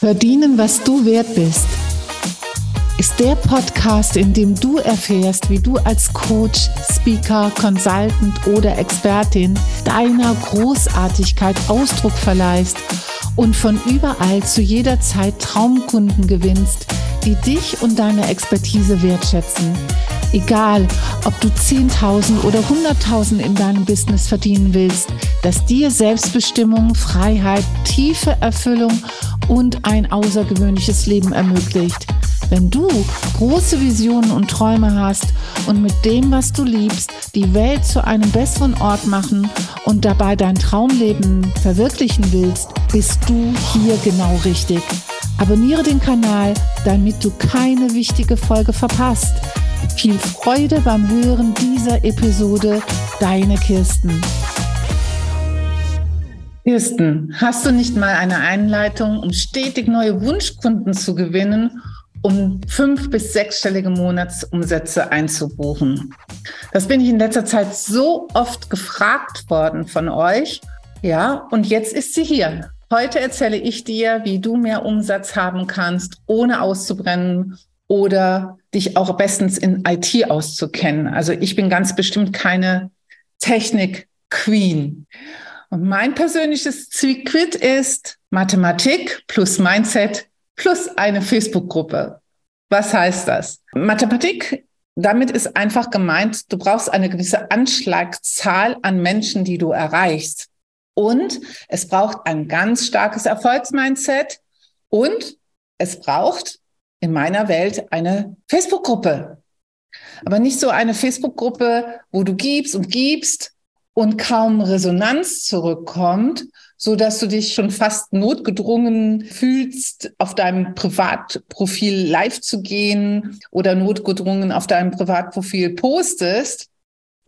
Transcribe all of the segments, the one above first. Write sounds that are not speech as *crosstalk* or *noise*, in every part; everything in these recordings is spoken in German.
Verdienen, was du wert bist, ist der Podcast, in dem du erfährst, wie du als Coach, Speaker, Consultant oder Expertin deiner Großartigkeit Ausdruck verleihst und von überall zu jeder Zeit Traumkunden gewinnst, die dich und deine Expertise wertschätzen. Egal, ob du 10.000 oder 100.000 in deinem Business verdienen willst, dass dir Selbstbestimmung, Freiheit, tiefe Erfüllung und ein außergewöhnliches Leben ermöglicht. Wenn du große Visionen und Träume hast und mit dem, was du liebst, die Welt zu einem besseren Ort machen und dabei dein Traumleben verwirklichen willst, bist du hier genau richtig. Abonniere den Kanal, damit du keine wichtige Folge verpasst. Viel Freude beim Hören dieser Episode. Deine Kirsten. Kirsten, hast du nicht mal eine Einleitung, um stetig neue Wunschkunden zu gewinnen, um fünf- bis sechsstellige Monatsumsätze einzubuchen? Das bin ich in letzter Zeit so oft gefragt worden von euch. Ja, und jetzt ist sie hier. Heute erzähle ich dir, wie du mehr Umsatz haben kannst, ohne auszubrennen oder dich auch bestens in IT auszukennen. Also ich bin ganz bestimmt keine Technik-Queen. Und mein persönliches Secret ist Mathematik plus Mindset plus eine Facebook-Gruppe. Was heißt das? Mathematik, damit ist einfach gemeint, du brauchst eine gewisse Anschlagzahl an Menschen, die du erreichst. Und es braucht ein ganz starkes Erfolgsmindset und es braucht in meiner Welt eine Facebook-Gruppe. Aber nicht so eine Facebook-Gruppe, wo du gibst und gibst und kaum Resonanz zurückkommt, so dass du dich schon fast notgedrungen fühlst, auf deinem Privatprofil live zu gehen oder notgedrungen auf deinem Privatprofil postest.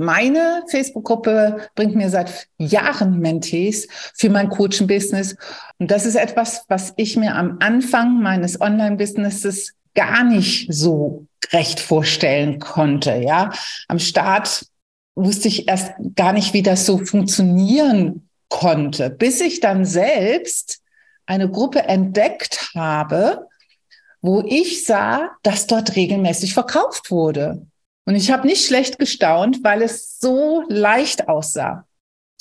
Meine Facebook-Gruppe bringt mir seit Jahren Mentees für mein Coaching-Business. Und das ist etwas, was ich mir am Anfang meines Online-Businesses gar nicht so recht vorstellen konnte. Ja, am Start wusste ich erst gar nicht, wie das so funktionieren konnte, bis ich dann selbst eine Gruppe entdeckt habe, wo ich sah, dass dort regelmäßig verkauft wurde. Und ich habe nicht schlecht gestaunt, weil es so leicht aussah.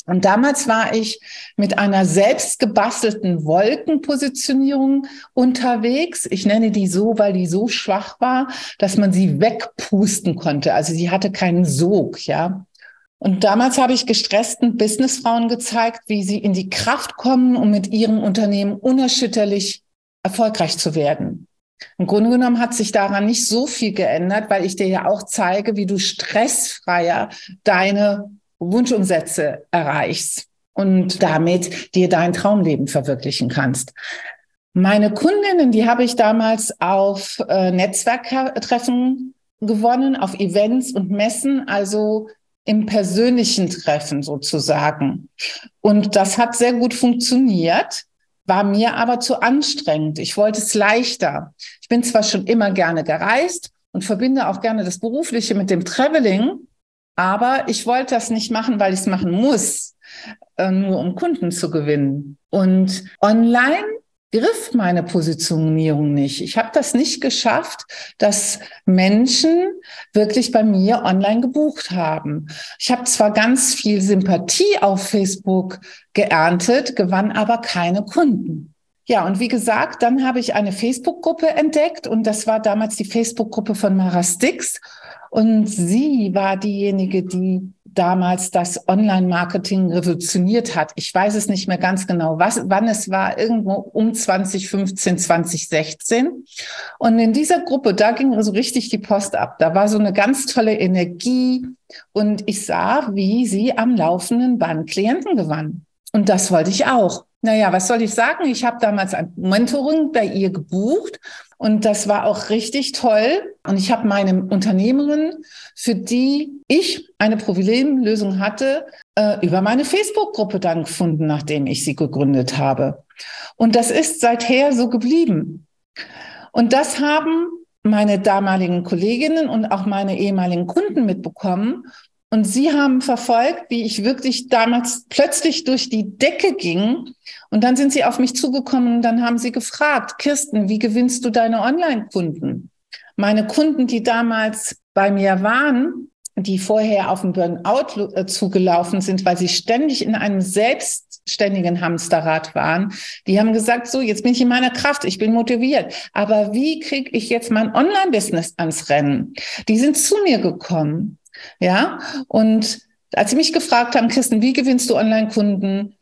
Und damals war ich mit einer selbst gebastelten Wolkenpositionierung unterwegs. Ich nenne die so, weil die so schwach war, dass man sie wegpusten konnte. Also sie hatte keinen Sog, ja. Und damals habe ich gestressten Businessfrauen gezeigt, wie sie in die Kraft kommen, um mit ihrem Unternehmen unerschütterlich erfolgreich zu werden. Im Grunde genommen hat sich daran nicht so viel geändert, weil ich dir ja auch zeige, wie du stressfreier deine Wunschumsätze erreichst und damit dir dein Traumleben verwirklichen kannst. Meine Kundinnen, die habe ich damals auf äh, Netzwerktreffen gewonnen, auf Events und Messen, also im persönlichen Treffen sozusagen. Und das hat sehr gut funktioniert, war mir aber zu anstrengend. Ich wollte es leichter. Ich bin zwar schon immer gerne gereist und verbinde auch gerne das Berufliche mit dem Traveling, aber ich wollte das nicht machen, weil ich es machen muss, äh, nur um Kunden zu gewinnen. Und online griff meine Positionierung nicht. Ich habe das nicht geschafft, dass Menschen wirklich bei mir online gebucht haben. Ich habe zwar ganz viel Sympathie auf Facebook geerntet, gewann aber keine Kunden. Ja, und wie gesagt, dann habe ich eine Facebook-Gruppe entdeckt und das war damals die Facebook-Gruppe von Mara Stix. Und sie war diejenige, die damals das Online-Marketing revolutioniert hat. Ich weiß es nicht mehr ganz genau, was, wann es war, irgendwo um 2015, 2016. Und in dieser Gruppe, da ging so richtig die Post ab. Da war so eine ganz tolle Energie und ich sah, wie sie am laufenden Band Klienten gewann. Und das wollte ich auch. Naja, was soll ich sagen? Ich habe damals ein Mentoring bei ihr gebucht und das war auch richtig toll. Und ich habe meine Unternehmerin, für die ich eine Problemlösung hatte, äh, über meine Facebook-Gruppe dann gefunden, nachdem ich sie gegründet habe. Und das ist seither so geblieben. Und das haben meine damaligen Kolleginnen und auch meine ehemaligen Kunden mitbekommen. Und Sie haben verfolgt, wie ich wirklich damals plötzlich durch die Decke ging. Und dann sind Sie auf mich zugekommen und dann haben Sie gefragt, Kirsten, wie gewinnst du deine Online-Kunden? Meine Kunden, die damals bei mir waren, die vorher auf den Burnout äh, zugelaufen sind, weil sie ständig in einem selbstständigen Hamsterrad waren, die haben gesagt, so, jetzt bin ich in meiner Kraft, ich bin motiviert. Aber wie kriege ich jetzt mein Online-Business ans Rennen? Die sind zu mir gekommen ja, und als Sie mich gefragt haben, Kirsten, wie gewinnst du Online-Kunden?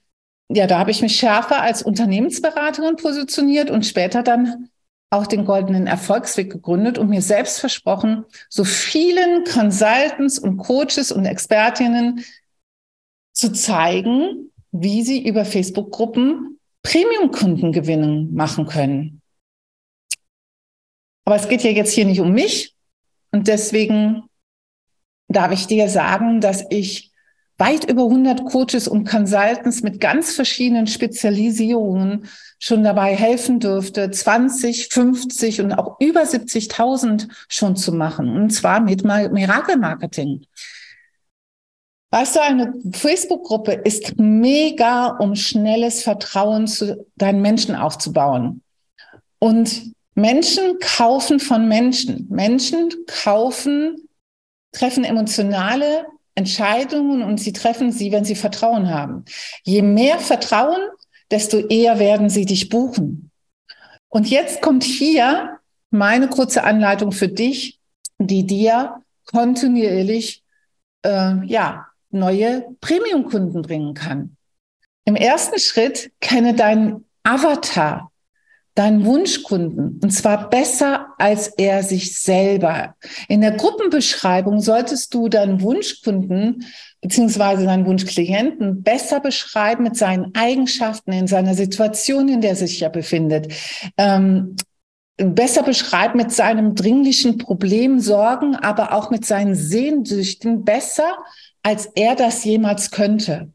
Ja, da habe ich mich schärfer als Unternehmensberaterin positioniert und später dann auch den goldenen Erfolgsweg gegründet und mir selbst versprochen, so vielen Consultants und Coaches und Expertinnen zu zeigen, wie sie über Facebook-Gruppen Premium-Kunden gewinnen machen können. Aber es geht ja jetzt hier nicht um mich und deswegen darf ich dir sagen, dass ich weit über 100 Coaches und Consultants mit ganz verschiedenen Spezialisierungen schon dabei helfen dürfte, 20, 50 und auch über 70.000 schon zu machen. Und zwar mit Miracle Marketing. Weißt du, eine Facebook-Gruppe ist mega, um schnelles Vertrauen zu deinen Menschen aufzubauen. Und Menschen kaufen von Menschen. Menschen kaufen treffen emotionale Entscheidungen und sie treffen sie, wenn sie Vertrauen haben. Je mehr Vertrauen, desto eher werden sie dich buchen. Und jetzt kommt hier meine kurze Anleitung für dich, die dir kontinuierlich äh, ja neue Premium-Kunden bringen kann. Im ersten Schritt kenne deinen Avatar, deinen Wunschkunden und zwar besser als er sich selber. In der Gruppenbeschreibung solltest du deinen Wunschkunden beziehungsweise deinen Wunschklienten besser beschreiben mit seinen Eigenschaften, in seiner Situation, in der er sich ja befindet. Ähm, besser beschreiben mit seinem dringlichen Problem, Sorgen, aber auch mit seinen Sehnsüchten besser, als er das jemals könnte.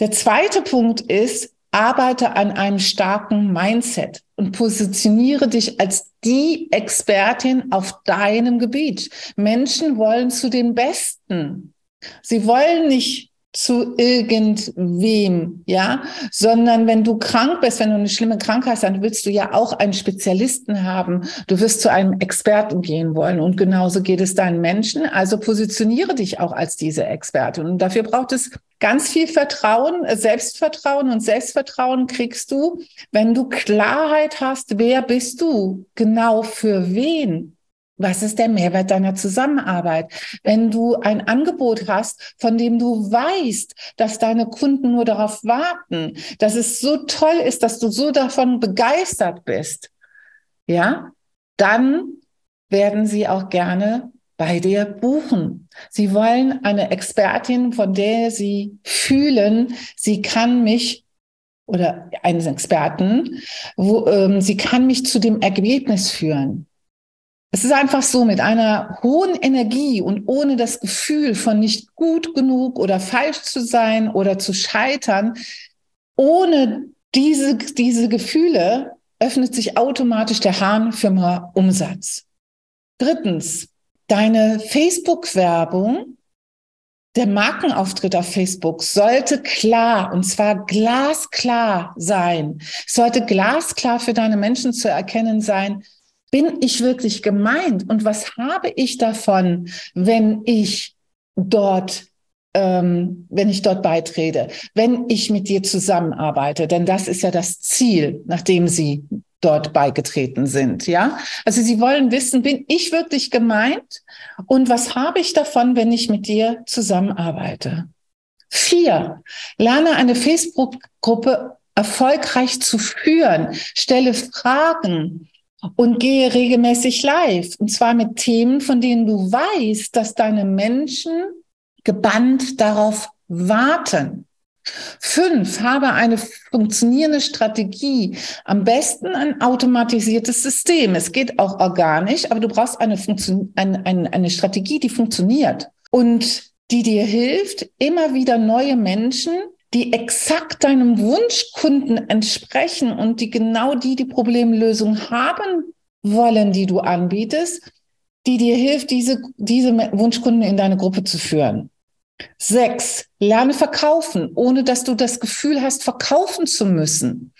Der zweite Punkt ist, arbeite an einem starken Mindset und positioniere dich als die Expertin auf deinem Gebiet. Menschen wollen zu den Besten. Sie wollen nicht zu irgendwem, ja, sondern wenn du krank bist, wenn du eine schlimme Krankheit hast, dann willst du ja auch einen Spezialisten haben. Du wirst zu einem Experten gehen wollen. Und genauso geht es deinen Menschen. Also positioniere dich auch als diese Expertin und dafür braucht es ganz viel Vertrauen, Selbstvertrauen. Und Selbstvertrauen kriegst du, wenn du Klarheit hast, wer bist du genau für wen was ist der Mehrwert deiner Zusammenarbeit? Wenn du ein Angebot hast, von dem du weißt, dass deine Kunden nur darauf warten, dass es so toll ist, dass du so davon begeistert bist, ja, dann werden sie auch gerne bei dir buchen. Sie wollen eine Expertin, von der sie fühlen, sie kann mich oder einen Experten, wo ähm, sie kann mich zu dem Ergebnis führen. Es ist einfach so, mit einer hohen Energie und ohne das Gefühl von nicht gut genug oder falsch zu sein oder zu scheitern, ohne diese, diese Gefühle öffnet sich automatisch der Hahn für mehr Umsatz. Drittens, deine Facebook-Werbung, der Markenauftritt auf Facebook sollte klar und zwar glasklar sein. Sollte glasklar für deine Menschen zu erkennen sein, bin ich wirklich gemeint? Und was habe ich davon, wenn ich dort ähm, wenn ich dort beitrete, wenn ich mit dir zusammenarbeite, denn das ist ja das Ziel, nachdem sie dort beigetreten sind, ja? Also sie wollen wissen, bin ich wirklich gemeint? Und was habe ich davon, wenn ich mit dir zusammenarbeite? Vier, lerne eine Facebook-Gruppe erfolgreich zu führen, stelle Fragen, und gehe regelmäßig live. Und zwar mit Themen, von denen du weißt, dass deine Menschen gebannt darauf warten. Fünf, habe eine funktionierende Strategie. Am besten ein automatisiertes System. Es geht auch organisch, aber du brauchst eine, Funktion, eine, eine, eine Strategie, die funktioniert und die dir hilft, immer wieder neue Menschen die exakt deinem Wunschkunden entsprechen und die genau die die Problemlösung haben wollen, die du anbietest, die dir hilft, diese, diese Wunschkunden in deine Gruppe zu führen. Sechs, lerne verkaufen, ohne dass du das Gefühl hast, verkaufen zu müssen.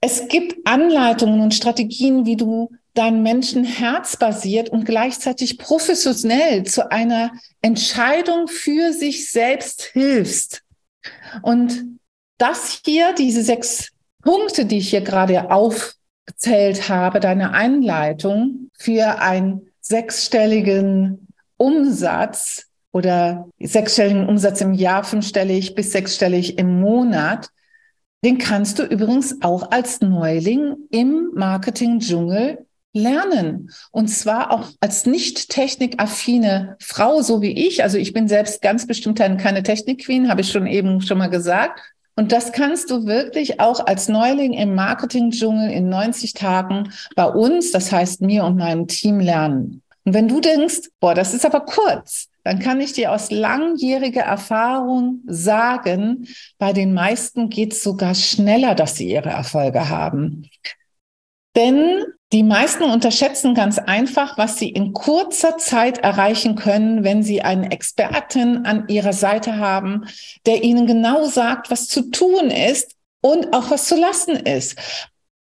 Es gibt Anleitungen und Strategien, wie du dein Menschen herzbasiert und gleichzeitig professionell zu einer Entscheidung für sich selbst hilfst. Und das hier, diese sechs Punkte, die ich hier gerade aufgezählt habe, deine Einleitung für einen sechsstelligen Umsatz oder sechsstelligen Umsatz im Jahr, fünfstellig bis sechsstellig im Monat, den kannst du übrigens auch als Neuling im Marketing-Dschungel lernen. Und zwar auch als nicht technikaffine Frau, so wie ich. Also ich bin selbst ganz bestimmt keine Technik-Queen, habe ich schon eben schon mal gesagt. Und das kannst du wirklich auch als Neuling im Marketing-Dschungel in 90 Tagen bei uns, das heißt mir und meinem Team lernen. Und wenn du denkst, boah, das ist aber kurz, dann kann ich dir aus langjähriger Erfahrung sagen, bei den meisten geht es sogar schneller, dass sie ihre Erfolge haben. Denn die meisten unterschätzen ganz einfach, was sie in kurzer Zeit erreichen können, wenn sie einen Experten an ihrer Seite haben, der ihnen genau sagt, was zu tun ist und auch was zu lassen ist.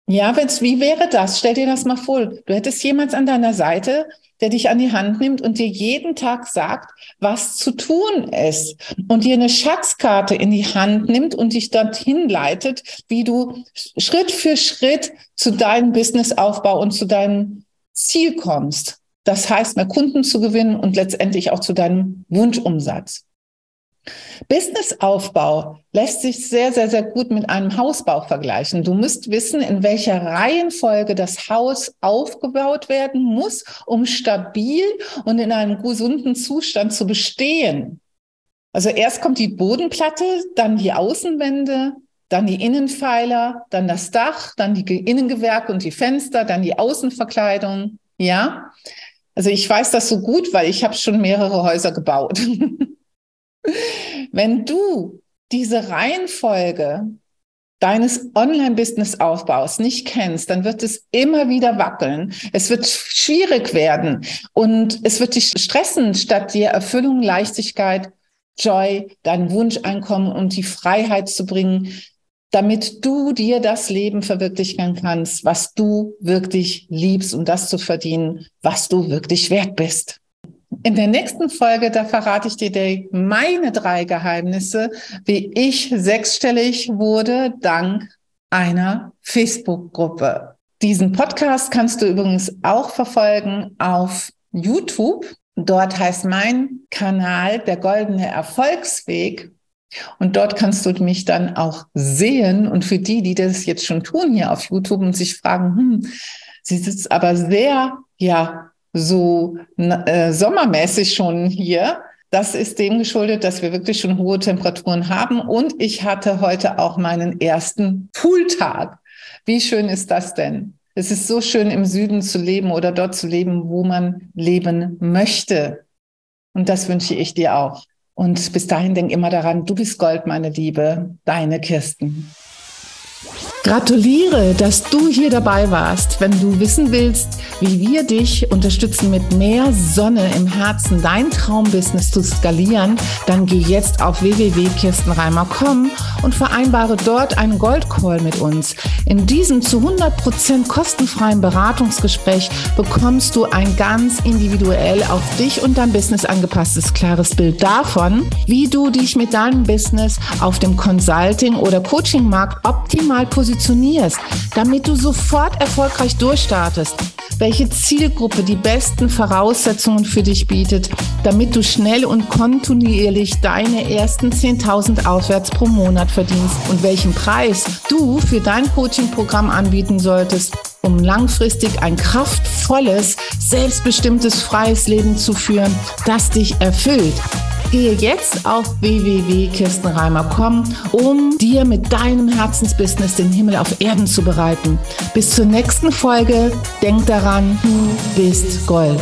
Ja, wenn's, wie wäre das? Stell dir das mal vor. Du hättest jemand an deiner Seite, der dich an die Hand nimmt und dir jeden Tag sagt, was zu tun ist und dir eine Schatzkarte in die Hand nimmt und dich dorthin leitet, wie du Schritt für Schritt zu deinem Businessaufbau und zu deinem Ziel kommst. Das heißt, mehr Kunden zu gewinnen und letztendlich auch zu deinem Wunschumsatz. Businessaufbau lässt sich sehr, sehr, sehr gut mit einem Hausbau vergleichen. Du musst wissen, in welcher Reihenfolge das Haus aufgebaut werden muss, um stabil und in einem gesunden Zustand zu bestehen. Also erst kommt die Bodenplatte, dann die Außenwände, dann die Innenpfeiler, dann das Dach, dann die Innengewerke und die Fenster, dann die Außenverkleidung. Ja, also ich weiß das so gut, weil ich habe schon mehrere Häuser gebaut. *laughs* Wenn du diese Reihenfolge deines Online-Business-Aufbaus nicht kennst, dann wird es immer wieder wackeln. Es wird schwierig werden und es wird dich stressen, statt dir Erfüllung, Leichtigkeit, Joy, dein Wunscheinkommen und die Freiheit zu bringen, damit du dir das Leben verwirklichen kannst, was du wirklich liebst und das zu verdienen, was du wirklich wert bist. In der nächsten Folge, da verrate ich dir meine drei Geheimnisse, wie ich sechsstellig wurde dank einer Facebook-Gruppe. Diesen Podcast kannst du übrigens auch verfolgen auf YouTube. Dort heißt mein Kanal der goldene Erfolgsweg. Und dort kannst du mich dann auch sehen. Und für die, die das jetzt schon tun hier auf YouTube und sich fragen, hm, sie sitzt aber sehr, ja, so äh, sommermäßig schon hier. Das ist dem geschuldet, dass wir wirklich schon hohe Temperaturen haben. Und ich hatte heute auch meinen ersten Pooltag. Wie schön ist das denn? Es ist so schön, im Süden zu leben oder dort zu leben, wo man leben möchte. Und das wünsche ich dir auch. Und bis dahin denk immer daran, du bist Gold, meine Liebe, deine Kirsten. Gratuliere, dass du hier dabei warst. Wenn du wissen willst, wie wir dich unterstützen mit mehr Sonne im Herzen, dein Traumbusiness zu skalieren, dann geh jetzt auf www.kirstenreimer.com und vereinbare dort einen Goldcall mit uns. In diesem zu 100% kostenfreien Beratungsgespräch bekommst du ein ganz individuell auf dich und dein Business angepasstes, klares Bild davon, wie du dich mit deinem Business auf dem Consulting- oder Coaching-Markt optimal positionierst positionierst, damit du sofort erfolgreich durchstartest, welche Zielgruppe die besten Voraussetzungen für dich bietet, damit du schnell und kontinuierlich deine ersten 10.000 aufwärts pro Monat verdienst und welchen Preis du für dein Coaching-Programm anbieten solltest, um langfristig ein kraftvolles, selbstbestimmtes, freies Leben zu führen, das dich erfüllt. Gehe jetzt auf www.kirstenreimer.com, um dir mit deinem Herzensbusiness den Himmel auf Erden zu bereiten. Bis zur nächsten Folge. Denk daran, du bist Gold.